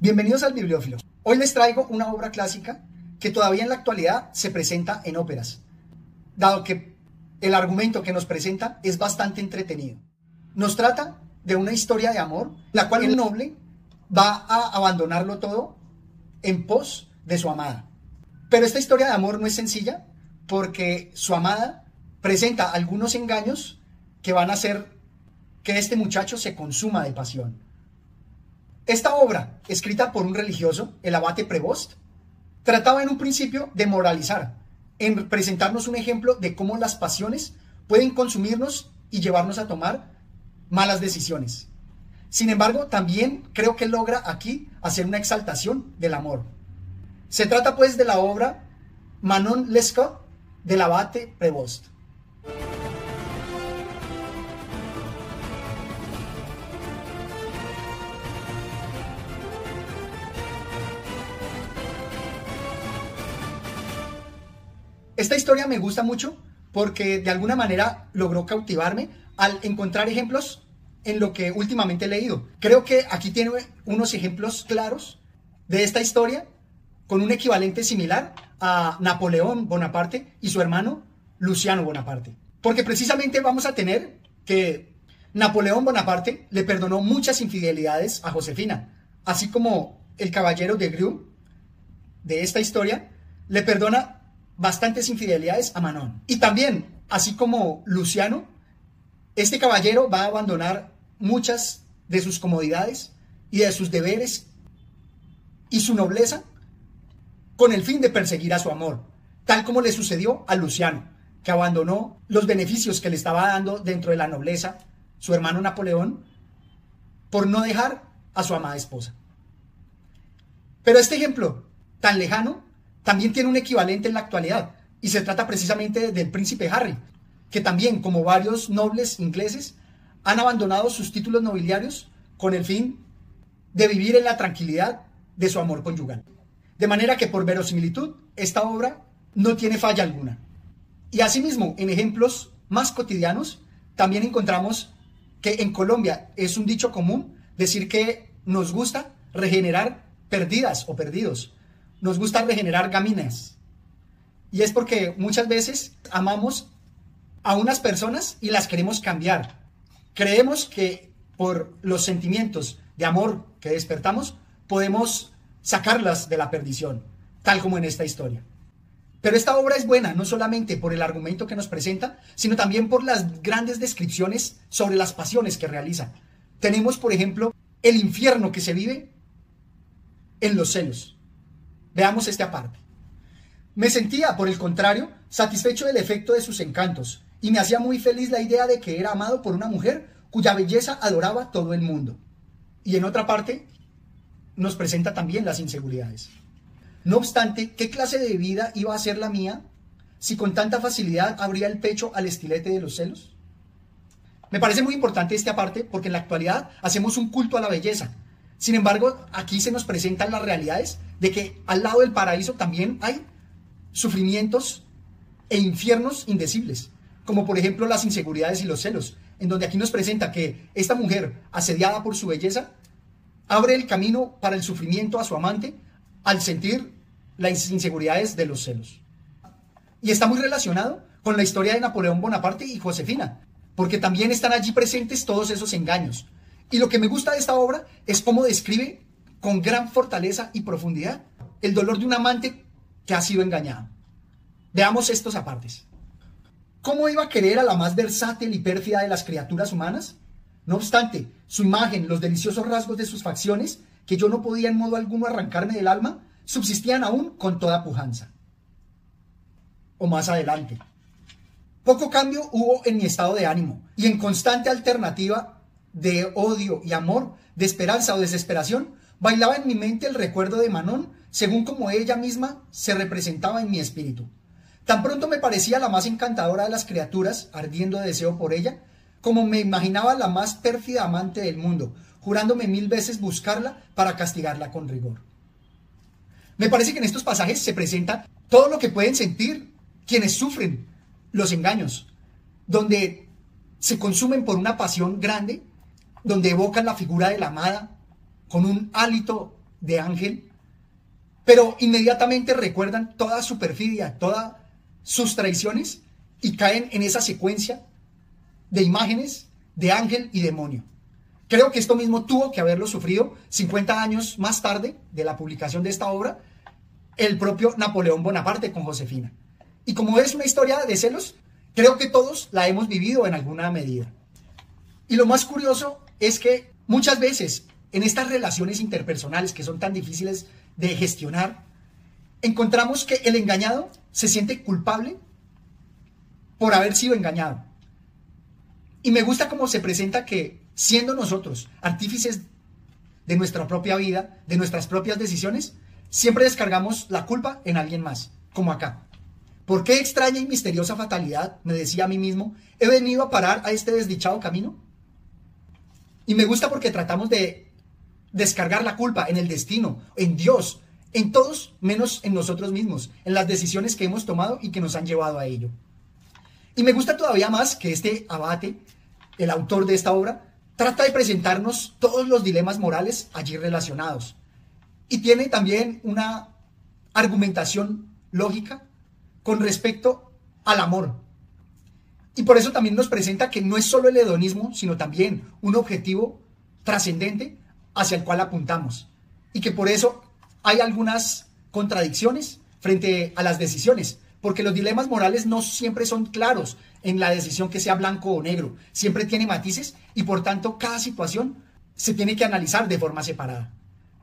Bienvenidos al Bibliófilo. Hoy les traigo una obra clásica que todavía en la actualidad se presenta en óperas, dado que el argumento que nos presenta es bastante entretenido. Nos trata de una historia de amor, la cual el noble va a abandonarlo todo en pos de su amada. Pero esta historia de amor no es sencilla porque su amada presenta algunos engaños que van a hacer que este muchacho se consuma de pasión. Esta obra, escrita por un religioso, el abate Prevost, trataba en un principio de moralizar, en presentarnos un ejemplo de cómo las pasiones pueden consumirnos y llevarnos a tomar malas decisiones. Sin embargo, también creo que logra aquí hacer una exaltación del amor. Se trata pues de la obra Manon Lescaut del abate Prevost. Esta historia me gusta mucho porque de alguna manera logró cautivarme al encontrar ejemplos en lo que últimamente he leído. Creo que aquí tiene unos ejemplos claros de esta historia con un equivalente similar a Napoleón Bonaparte y su hermano Luciano Bonaparte. Porque precisamente vamos a tener que Napoleón Bonaparte le perdonó muchas infidelidades a Josefina, así como el caballero de Gru de esta historia le perdona bastantes infidelidades a Manon. Y también, así como Luciano, este caballero va a abandonar muchas de sus comodidades y de sus deberes y su nobleza con el fin de perseguir a su amor, tal como le sucedió a Luciano, que abandonó los beneficios que le estaba dando dentro de la nobleza su hermano Napoleón por no dejar a su amada esposa. Pero este ejemplo tan lejano también tiene un equivalente en la actualidad y se trata precisamente del príncipe Harry, que también, como varios nobles ingleses, han abandonado sus títulos nobiliarios con el fin de vivir en la tranquilidad de su amor conyugal. De manera que por verosimilitud, esta obra no tiene falla alguna. Y asimismo, en ejemplos más cotidianos, también encontramos que en Colombia es un dicho común decir que nos gusta regenerar perdidas o perdidos, nos gusta regenerar gaminas. Y es porque muchas veces amamos a unas personas y las queremos cambiar. Creemos que por los sentimientos de amor que despertamos podemos sacarlas de la perdición, tal como en esta historia. Pero esta obra es buena no solamente por el argumento que nos presenta, sino también por las grandes descripciones sobre las pasiones que realiza. Tenemos, por ejemplo, el infierno que se vive en los celos. Veamos este aparte. Me sentía, por el contrario, satisfecho del efecto de sus encantos, y me hacía muy feliz la idea de que era amado por una mujer cuya belleza adoraba todo el mundo. Y en otra parte, nos presenta también las inseguridades. No obstante, ¿qué clase de vida iba a ser la mía si con tanta facilidad abría el pecho al estilete de los celos? Me parece muy importante este aparte porque en la actualidad hacemos un culto a la belleza, sin embargo, aquí se nos presentan las realidades de que al lado del paraíso también hay sufrimientos e infiernos indecibles, como por ejemplo las inseguridades y los celos, en donde aquí nos presenta que esta mujer, asediada por su belleza, abre el camino para el sufrimiento a su amante al sentir las inseguridades de los celos. Y está muy relacionado con la historia de Napoleón Bonaparte y Josefina, porque también están allí presentes todos esos engaños, y lo que me gusta de esta obra es cómo describe con gran fortaleza y profundidad el dolor de un amante que ha sido engañado. Veamos estos apartes. ¿Cómo iba a querer a la más versátil y pérfida de las criaturas humanas? No obstante, su imagen, los deliciosos rasgos de sus facciones, que yo no podía en modo alguno arrancarme del alma, subsistían aún con toda pujanza. O más adelante. Poco cambio hubo en mi estado de ánimo y en constante alternativa de odio y amor, de esperanza o desesperación, bailaba en mi mente el recuerdo de Manon, según como ella misma se representaba en mi espíritu. Tan pronto me parecía la más encantadora de las criaturas, ardiendo de deseo por ella, como me imaginaba la más pérfida amante del mundo, jurándome mil veces buscarla para castigarla con rigor. Me parece que en estos pasajes se presenta todo lo que pueden sentir quienes sufren los engaños, donde se consumen por una pasión grande donde evocan la figura de la amada con un hálito de ángel, pero inmediatamente recuerdan toda su perfidia, todas sus traiciones y caen en esa secuencia de imágenes de ángel y demonio. Creo que esto mismo tuvo que haberlo sufrido 50 años más tarde de la publicación de esta obra el propio Napoleón Bonaparte con Josefina. Y como es una historia de celos, creo que todos la hemos vivido en alguna medida. Y lo más curioso es que muchas veces en estas relaciones interpersonales que son tan difíciles de gestionar, encontramos que el engañado se siente culpable por haber sido engañado. Y me gusta cómo se presenta que siendo nosotros artífices de nuestra propia vida, de nuestras propias decisiones, siempre descargamos la culpa en alguien más, como acá. ¿Por qué extraña y misteriosa fatalidad, me decía a mí mismo, he venido a parar a este desdichado camino? Y me gusta porque tratamos de descargar la culpa en el destino, en Dios, en todos menos en nosotros mismos, en las decisiones que hemos tomado y que nos han llevado a ello. Y me gusta todavía más que este abate, el autor de esta obra, trata de presentarnos todos los dilemas morales allí relacionados. Y tiene también una argumentación lógica con respecto al amor. Y por eso también nos presenta que no es solo el hedonismo, sino también un objetivo trascendente hacia el cual apuntamos. Y que por eso hay algunas contradicciones frente a las decisiones, porque los dilemas morales no siempre son claros en la decisión que sea blanco o negro, siempre tiene matices y por tanto cada situación se tiene que analizar de forma separada.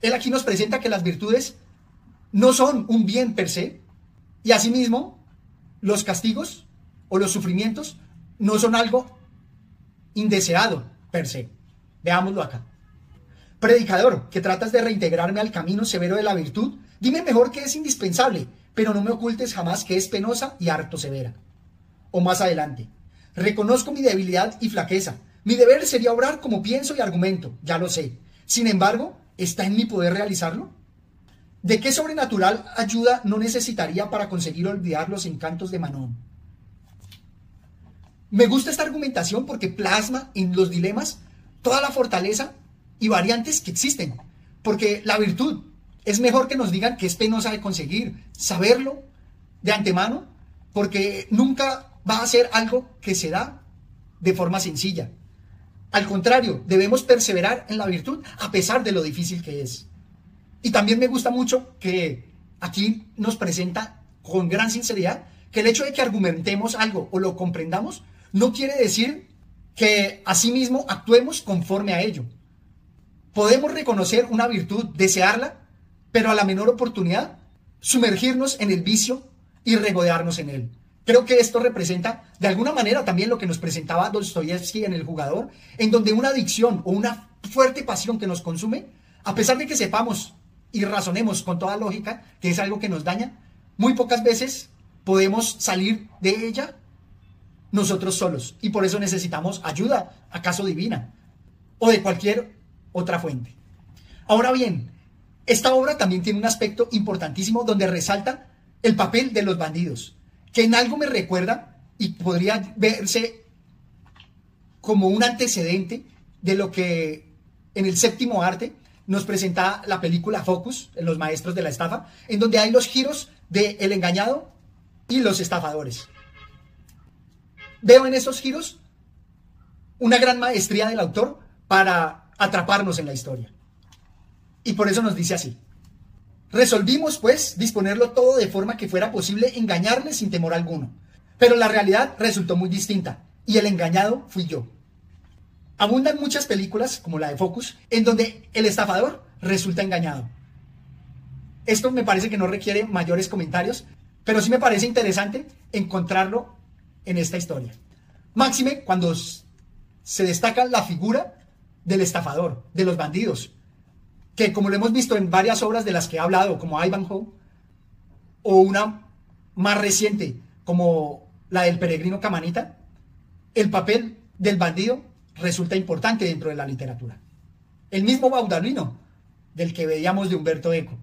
Él aquí nos presenta que las virtudes no son un bien per se y asimismo los castigos o los sufrimientos no son algo indeseado per se. Veámoslo acá. Predicador, que tratas de reintegrarme al camino severo de la virtud, dime mejor que es indispensable, pero no me ocultes jamás que es penosa y harto severa. O más adelante, reconozco mi debilidad y flaqueza. Mi deber sería obrar como pienso y argumento, ya lo sé. Sin embargo, ¿está en mi poder realizarlo? ¿De qué sobrenatural ayuda no necesitaría para conseguir olvidar los encantos de Manon? Me gusta esta argumentación porque plasma en los dilemas toda la fortaleza y variantes que existen. Porque la virtud es mejor que nos digan que es penosa de conseguir, saberlo de antemano, porque nunca va a ser algo que se da de forma sencilla. Al contrario, debemos perseverar en la virtud a pesar de lo difícil que es. Y también me gusta mucho que aquí nos presenta con gran sinceridad que el hecho de que argumentemos algo o lo comprendamos no quiere decir que asimismo actuemos conforme a ello. Podemos reconocer una virtud, desearla, pero a la menor oportunidad, sumergirnos en el vicio y regodearnos en él. Creo que esto representa de alguna manera también lo que nos presentaba Dostoyevsky en El jugador, en donde una adicción o una fuerte pasión que nos consume, a pesar de que sepamos y razonemos con toda lógica que es algo que nos daña, muy pocas veces podemos salir de ella nosotros solos. Y por eso necesitamos ayuda, acaso divina, o de cualquier otra fuente. Ahora bien, esta obra también tiene un aspecto importantísimo donde resalta el papel de los bandidos, que en algo me recuerda y podría verse como un antecedente de lo que en el séptimo arte nos presenta la película Focus, Los Maestros de la Estafa, en donde hay los giros de el engañado y los estafadores. Veo en esos giros una gran maestría del autor para atraparnos en la historia. Y por eso nos dice así. Resolvimos, pues, disponerlo todo de forma que fuera posible engañarle sin temor alguno. Pero la realidad resultó muy distinta, y el engañado fui yo. Abundan muchas películas, como la de Focus, en donde el estafador resulta engañado. Esto me parece que no requiere mayores comentarios, pero sí me parece interesante encontrarlo en esta historia. Máxime cuando se destaca la figura del estafador, de los bandidos, que como lo hemos visto en varias obras de las que he hablado, como Ivanhoe, o una más reciente, como la del peregrino Camanita, el papel del bandido resulta importante dentro de la literatura. El mismo Baudalino, del que veíamos de Humberto Eco,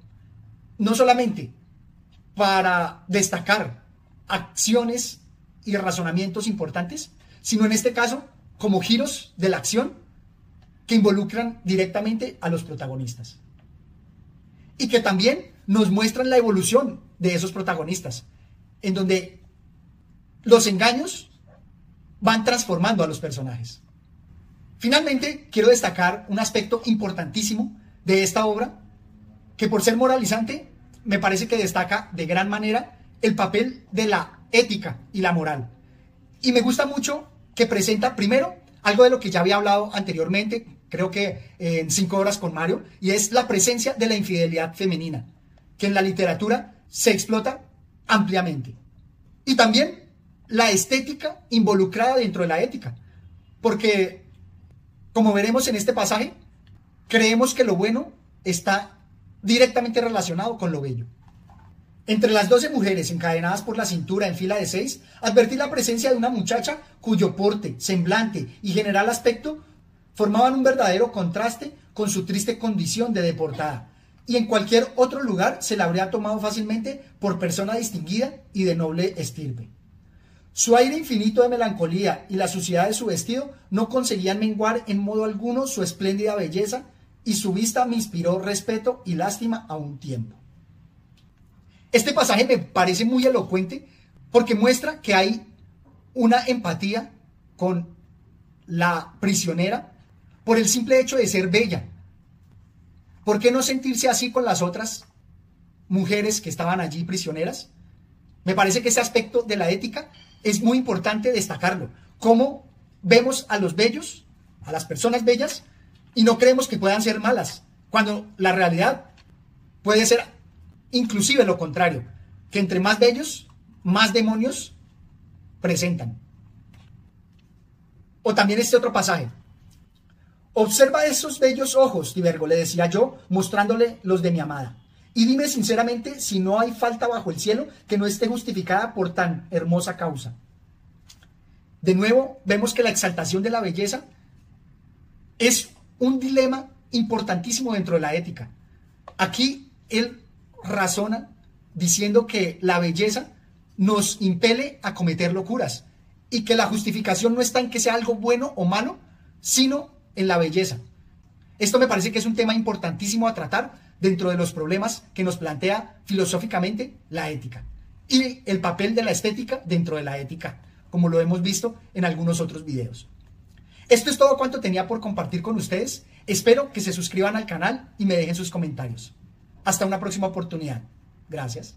no solamente para destacar acciones y razonamientos importantes, sino en este caso como giros de la acción que involucran directamente a los protagonistas. y que también nos muestran la evolución de esos protagonistas, en donde los engaños van transformando a los personajes. Finalmente, quiero destacar un aspecto importantísimo de esta obra, que por ser moralizante, me parece que destaca de gran manera el papel de la ética y la moral. Y me gusta mucho que presenta primero algo de lo que ya había hablado anteriormente, creo que en cinco horas con Mario, y es la presencia de la infidelidad femenina, que en la literatura se explota ampliamente. Y también la estética involucrada dentro de la ética, porque, como veremos en este pasaje, creemos que lo bueno está directamente relacionado con lo bello. Entre las doce mujeres encadenadas por la cintura en fila de seis, advertí la presencia de una muchacha cuyo porte, semblante y general aspecto formaban un verdadero contraste con su triste condición de deportada, y en cualquier otro lugar se la habría tomado fácilmente por persona distinguida y de noble estirpe. Su aire infinito de melancolía y la suciedad de su vestido no conseguían menguar en modo alguno su espléndida belleza, y su vista me inspiró respeto y lástima a un tiempo. Este pasaje me parece muy elocuente porque muestra que hay una empatía con la prisionera por el simple hecho de ser bella. ¿Por qué no sentirse así con las otras mujeres que estaban allí prisioneras? Me parece que ese aspecto de la ética es muy importante destacarlo. Cómo vemos a los bellos, a las personas bellas, y no creemos que puedan ser malas, cuando la realidad puede ser inclusive lo contrario, que entre más bellos, más demonios presentan. O también este otro pasaje, Observa esos bellos ojos, Divergo, le decía yo, mostrándole los de mi amada. Y dime sinceramente si no hay falta bajo el cielo que no esté justificada por tan hermosa causa. De nuevo, vemos que la exaltación de la belleza es un dilema importantísimo dentro de la ética. Aquí él razona diciendo que la belleza nos impele a cometer locuras y que la justificación no está en que sea algo bueno o malo, sino en la belleza. Esto me parece que es un tema importantísimo a tratar dentro de los problemas que nos plantea filosóficamente la ética y el papel de la estética dentro de la ética, como lo hemos visto en algunos otros videos. Esto es todo cuanto tenía por compartir con ustedes. Espero que se suscriban al canal y me dejen sus comentarios. Hasta una próxima oportunidad. Gracias.